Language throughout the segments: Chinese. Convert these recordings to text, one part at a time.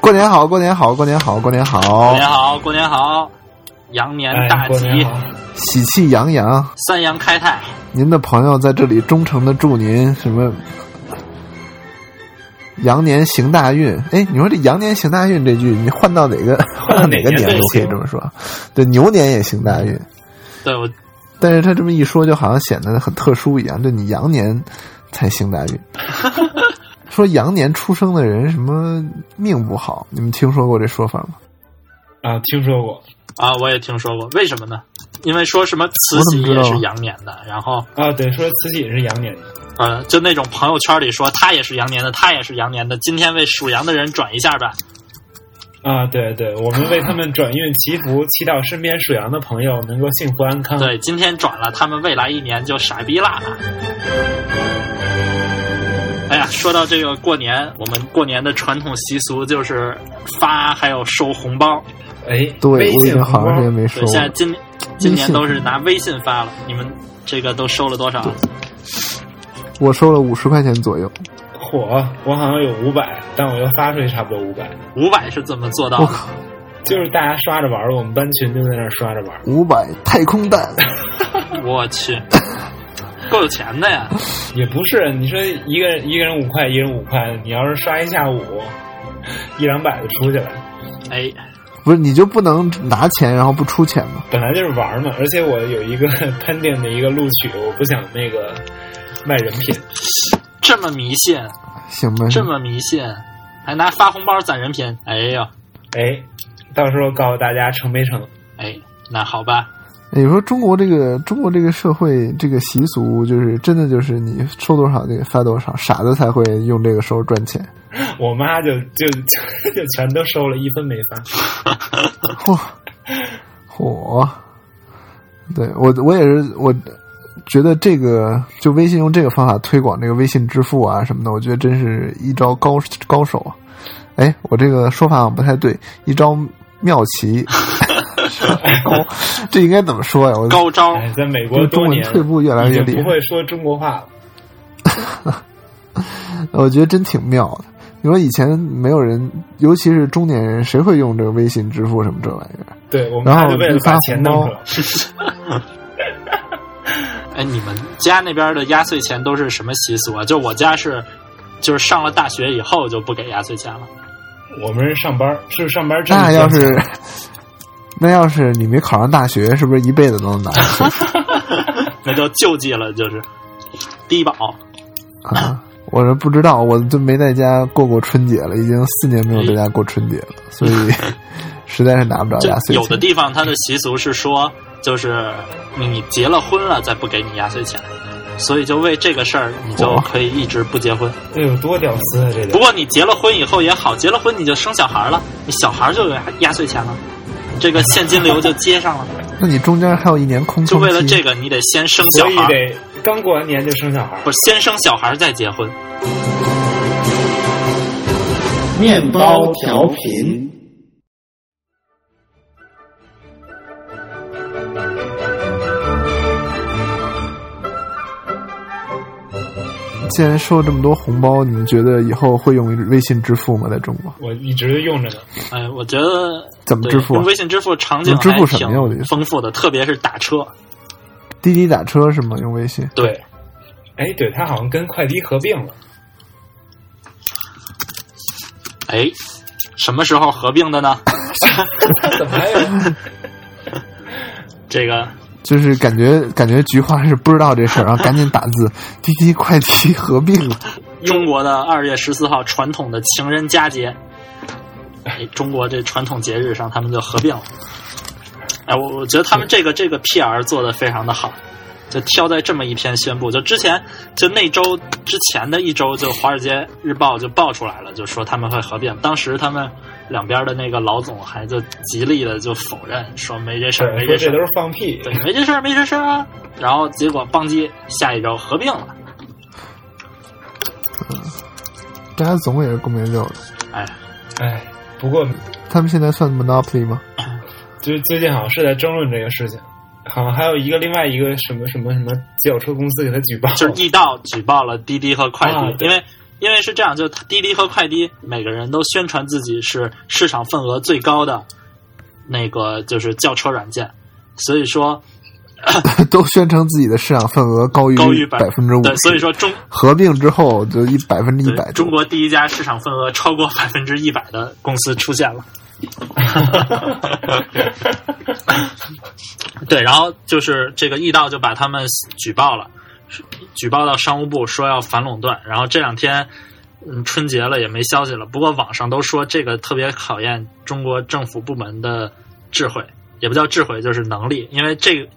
过年好，过年好，过年好，过年好，过年好，过年好，羊年大吉，喜气洋洋，三羊开泰。您的朋友在这里忠诚的祝您什么？羊年行大运。哎，你说这羊年行大运这句，你换到哪个 换到哪个年都可以这么说。对，牛年也行大运。对，我。但是他这么一说，就好像显得很特殊一样。就你羊年才行大运。说羊年出生的人什么命不好？你们听说过这说法吗？啊，听说过啊，我也听说过。为什么呢？因为说什么慈禧也是羊年的，然后啊，对，说慈禧也是羊年的。呃，就那种朋友圈里说他也是羊年的，他也是羊年的。今天为属羊的人转一下吧。啊，对对，我们为他们转运祈福，祈祷身边属羊的朋友能够幸福安康。对，今天转了，他们未来一年就傻逼啦。哎呀，说到这个过年，我们过年的传统习俗就是发还有收红包。哎，对，我已经好长时间没收。现在今今年都是拿微信发了，你们这个都收了多少？我收了五十块钱左右。嚯，我好像有五百，但我又发出去差不多五百。五百是怎么做到的？就是大家刷着玩我们班群就在那刷着玩五百太空蛋，我去。够有钱的呀，也不是。你说一个人一个人五块，一人五块，你要是刷一下午，一两百就出去了。哎，不是，你就不能拿钱然后不出钱吗？本来就是玩嘛，而且我有一个喷店的一个录取，我不想那个卖人品。这么迷信，行吧？这么迷信，还拿发红包攒人品？哎呀，哎，到时候告诉大家成没成？哎，那好吧。你说中国这个中国这个社会这个习俗，就是真的就是你收多少得发多少，傻子才会用这个时候赚钱。我妈就就就全都收了一分没发。嚯嚯！对我我也是，我觉得这个就微信用这个方法推广这个微信支付啊什么的，我觉得真是一招高高手啊！哎，我这个说法不太对，一招妙棋。高，这应该怎么说呀？我高招，在美国中文退步越来越厉害，不会说中国话了。我觉得真挺妙的。你说以前没有人，尤其是中年人，谁会用这个微信支付什么这玩意儿？对，我们然后为了发钱包。哎，你们家那边的压岁钱都是什么习俗啊？就我家是，就是上了大学以后就不给压岁钱了。我们是上班，是上班。那要是。那要是你没考上大学，是不是一辈子都能拿？那叫救济了，就是低保啊！我是不知道，我就没在家过过春节了，已经四年没有在家过春节了，所以 实在是拿不着压岁钱。有的地方它的习俗是说，就是你结了婚了再不给你压岁钱，所以就为这个事儿，你就可以一直不结婚。这有多屌丝啊！这不过你结了婚以后也好，结了婚你就生小孩了，你小孩就有压岁钱了。这个现金流就接上了，那你中间还有一年空就为了这个，你得先生小孩，得刚过完年就生小孩，不先生小孩再结婚。面包调频。既然收了这么多红包，你们觉得以后会用微信支付吗？在中国，我一直用着呢。哎，我觉得怎么支付？用微信支付场景支付什么挺丰富的，特别是打车，滴滴打车是吗？用微信？对。哎，对，它好像跟快滴合并了。哎，什么时候合并的呢？怎么还有？这个。就是感觉感觉菊花是不知道这事儿，然后赶紧打字，滴滴快滴合并了。中国的二月十四号传统的情人佳节，哎，中国这传统节日上他们就合并了。哎，我我觉得他们这个这个 PR 做的非常的好。就挑在这么一篇宣布，就之前就那周之前的一周，就《华尔街日报》就爆出来了，就说他们会合并。当时他们两边的那个老总还就极力的就否认，说没这事儿，没这事儿，都是放屁，对，没这事儿，没这事儿啊。然后结果邦基下一周合并了。嗯，大家总也是共鸣六的。哎哎，不过他们现在算 monopoly 吗？就是最近好像是在争论这个事情，好像还有一个另外一个什么什么什么轿车公司给他举报，就是易道举报了滴滴和快递，啊因为因为是这样，就滴滴和快滴每个人都宣传自己是市场份额最高的那个就是轿车软件，所以说 都宣称自己的市场份额高于高于百百分之五对，所以说中合并之后就一百分之一百。中国第一家市场份额超过百分之一百的公司出现了。对，然后就是这个易道就把他们举报了，举报到商务部说要反垄断。然后这两天，嗯，春节了也没消息了。不过网上都说这个特别考验中国政府部门的智慧，也不叫智慧，就是能力，因为这个。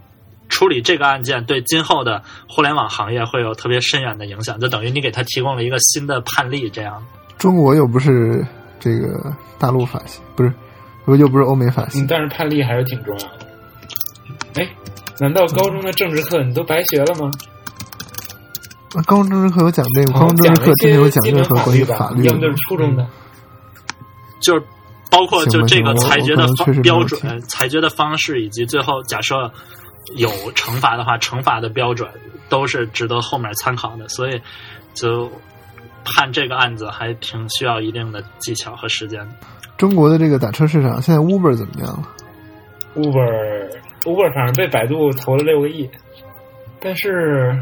处理这个案件对今后的互联网行业会有特别深远的影响，就等于你给他提供了一个新的判例，这样。中国又不是这个大陆法系，不是，不又不是欧美法系嗯，，但是判例还是挺重要的。哎，难道高中的政治课你都白学了吗？啊高中政治课有讲这个，高中政治课真的有讲任何关于法，律的要么就是初中的。就是包括就这个裁决的方标准、裁决的方式，以及最后假设有惩罚的话，惩罚的标准都是值得后面参考的。所以就判这个案子还挺需要一定的技巧和时间的。中国的这个打车市场，现在 Uber 怎么样了？Uber Uber 反正被百度投了六个亿，但是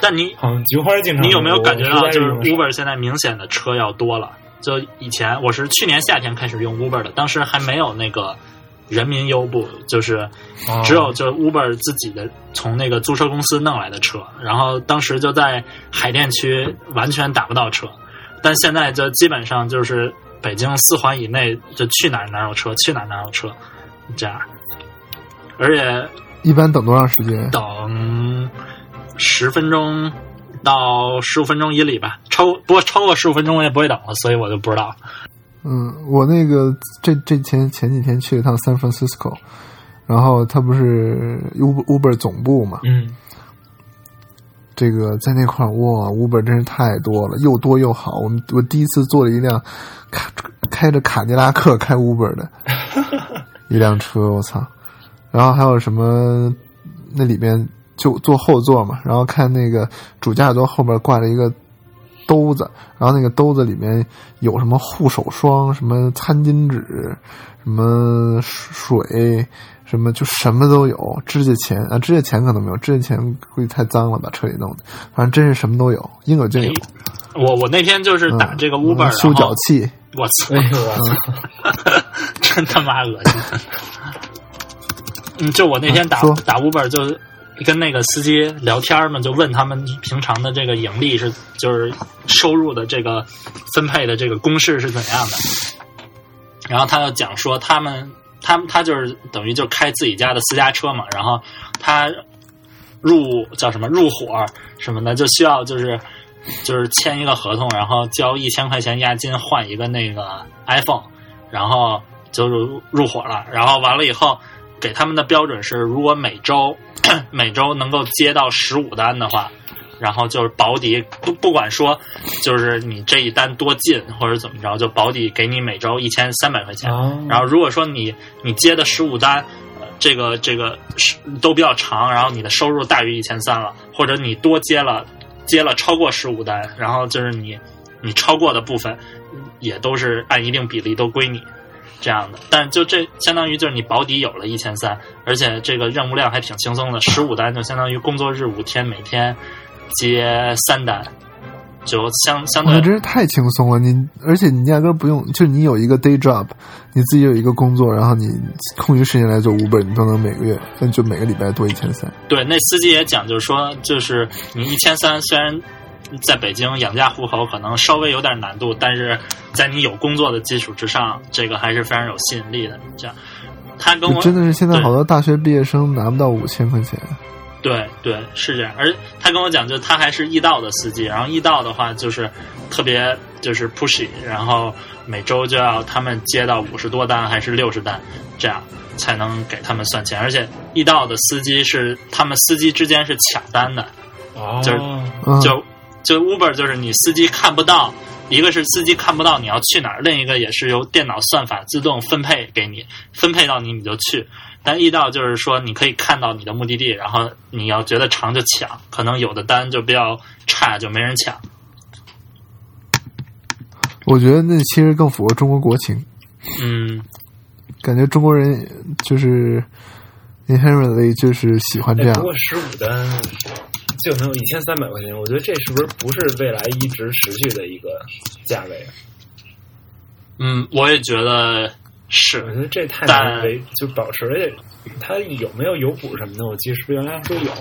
但你好像菊花经常你有没有感觉到，就是 Uber 现在明显的车要多了？就以前我是去年夏天开始用 Uber 的，当时还没有那个人民优步，就是哦只有就是 Uber 自己的从那个租车公司弄来的车，然后当时就在海淀区完全打不到车，但现在就基本上就是北京四环以内就去哪儿哪儿有车，去哪儿哪儿有车，这样，而且一般等多长时间？等十分钟到十五分钟以里吧，超不过超过十五分钟我也不会等了，所以我就不知道。嗯，我那个这这前前几天去了趟 San Francisco，然后它不是 Uber Uber 总部嘛？嗯，这个在那块儿哇，Uber 真是太多了，又多又好。我们我第一次坐了一辆开开着卡迪拉克开 Uber 的 一辆车，我操！然后还有什么那里边就坐后座嘛，然后看那个主驾座后边挂着一个兜子，然后那个兜子里面有什么护手霜、什么餐巾纸、什么水。什么就什么都有，指甲钳啊，指甲钳可能没有，指甲钳估计太脏了，吧车里弄的。反正真是什么都有，应有尽有。我我那天就是打这个嗯 Uber，、修脚器，我操！真他妈恶心！嗯，就我那天打、啊打 Uber 就跟那个司机聊天嘛，就问他们平常的这个盈利是就是收入的这个分配的这个公式是怎样的，然后他就讲说他们他他就是等于就开自己家的私家车嘛，然后他入叫什么入伙什么的就需要就是。就是签一个合同，然后交一千块钱押金换一个那个 iPhone，然后就入入伙了。然后完了以后，给他们的标准是，如果每周 每周能够接到十五单的话，然后就是保底不不管说就是你这一单多进或者怎么着，就保底给你每周一千三百块钱。哦然后如果说你你接的十五单，呃这个这个是都比较长，然后你的收入大于一千三了，或者你多接了接了超过十五单，然后就是你你超过的部分嗯也都是按一定比例都归你这样的。但就这相当于就是你保底有了一千三，而且这个任务量还挺轻松的，十五单就相当于工作日五天每天接三单，就相相我对真是太轻松了。你而且你压根不用，就你有一个 day job，你自己有一个工作，然后你空余时间来做 Uber，你都能每个月，那就每个礼拜多一千三。对，那司机也讲，就是说，就是你一千三，虽然在北京养家糊口可能稍微有点难度，但是在你有工作的基础之上，这个还是非常有吸引力的。这样，他跟我真的是现在好多大学毕业生拿不到五千块钱。对对是这样，而他跟我讲，就他还是易道的司机，然后易道的话就是特别就是 pushy，然后每周就要他们接到五十多单还是六十单，这样才能给他们算钱，而且易道的司机是他们司机之间是抢单的。哦，就是嗯，就就 Uber 就是你司机看不到一个是司机看不到你要去哪儿，另一个也是由电脑算法自动分配给你，分配到你你就去。但易到就是说你可以看到你的目的地，然后你要觉得长就抢，可能有的单就比较差就没人抢。我觉得那其实更符合中国国情，嗯，感觉中国人就是 inherently 就是喜欢这样哎不。过十五单就能有一千三百块钱，我觉得这是不是不是未来一直持续的一个价位啊？嗯，我也觉得是我。觉得这太但难维就保持，而且它有没有油补什么的，我记得是不是原来说有？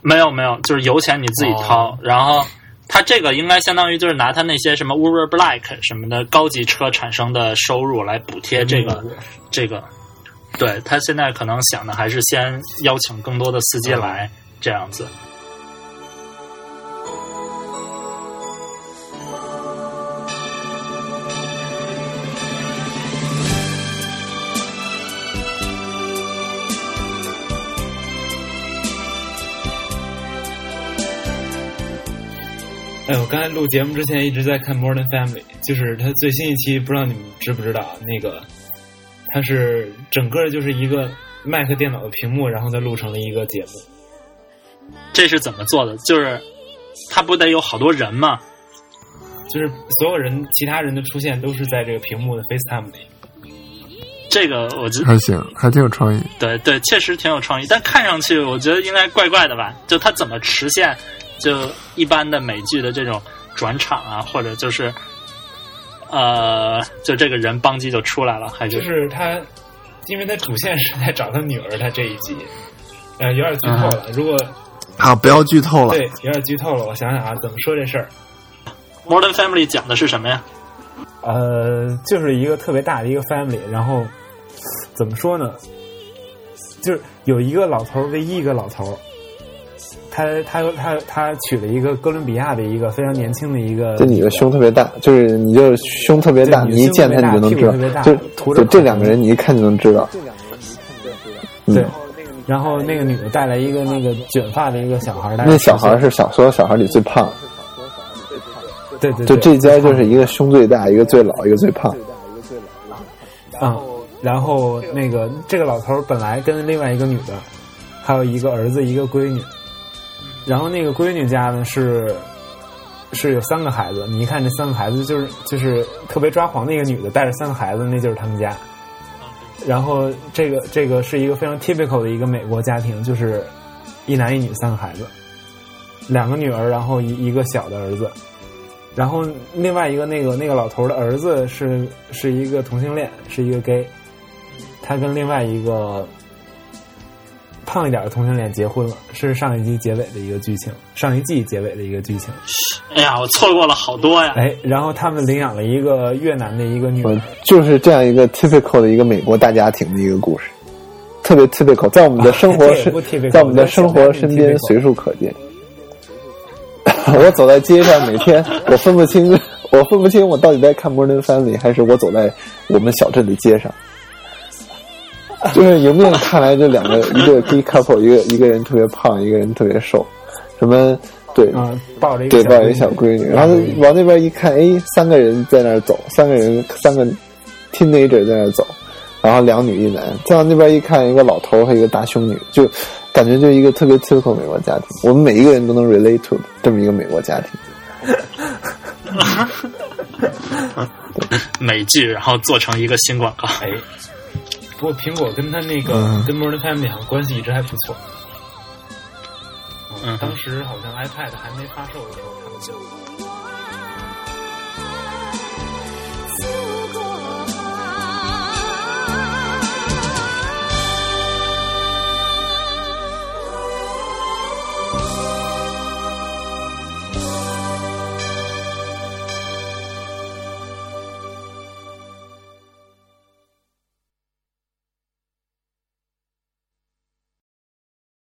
没有没有，就是油钱你自己掏，哦然后它这个应该相当于就是拿它那些什么 Uber Black 什么的高级车产生的收入来补贴这个、嗯这个。对他现在可能想的还是先邀请更多的司机来、这样子。哎，我刚才录节目之前一直在看《Modern Family》，就是它最新一期，不知道你们知不知道？那个它是整个就是一个 Mac 电脑的屏幕，然后再录成了一个节目。这是怎么做的？就是他不得有好多人吗？就是所有人、其他人的出现都是在这个屏幕的 FaceTime 里。这个我觉得还行，还挺有创意。对对，确实挺有创意，但看上去我觉得应该怪怪的吧？就他怎么实现？就一般的美剧的这种转场啊，或者就是呃，就这个人邦机就出来了，还是就是他，因为他主线是在找他女儿，他这一集，呃，有点剧透了。如果啊，不要剧透了。对有点剧透了，我想想啊，怎么说这事儿？Modern Family 讲的是什么呀？呃，就是一个特别大的一个 family，然后怎么说呢？就是有一个老头儿，唯一一个老头儿，他他他他娶了一个哥伦比亚的一个非常年轻的一个，这女的胸特别大，就是你就胸特别大，你一见她你就能知道就就这两个人你一看，就能知道这两个人你一看就能知道。对嗯，然后那个女的带来一个那个卷发的一个小孩儿，那小孩10岁是小所有小孩里最胖，对对，对就这家就是一个胸最大，一个最老，一个最胖。啊、然后那个这个老头儿本来跟另外一个女的，还有一个儿子，一个闺女。然后那个闺女家呢是是有三个孩子，你一看这三个孩子就是就是特别抓狂的一个女的带着三个孩子，那就是他们家。然后这个这个是一个非常 typical 的一个美国家庭，就是一男一女三个孩子，两个女儿，然后一一个小的儿子。然后另外一个那个那个老头的儿子是是一个同性恋，是一个 gay，他跟另外一个胖一点的同性恋结婚了，是上一集结尾的一个剧情，上一季结尾的一个剧情。哎呀，我错过了好多呀！哎，然后他们领养了一个越南的一个女就是这样一个 typical 的一个美国大家庭的一个故事，特别 typical，在我们的生活在我们的生活身边随处可见。我走在街上，每天我分不清，我分不清我到底在看《Modern Family》还是我走在我们小镇的街上。就是迎面看来，这两个一个 gay couple，一个一个人特别胖，一个人特别瘦，什么对啊、抱着一个抱一个小闺女，然后往那边一看，哎，三个人在那儿走，三个人，三个 teenager 在那儿走，然后两女一男。再往那边一看，一个老头和一个大胸女，就感觉就一个特别 typical 美国家庭，我们每一个人都能 relate to 这么一个美国家庭。美剧，然后做成一个新广告。哎，不过苹果跟他那个、嗯跟 Modern Family 好像关系一直还不错。嗯当时好像 iPad 还没发售的时候，他们就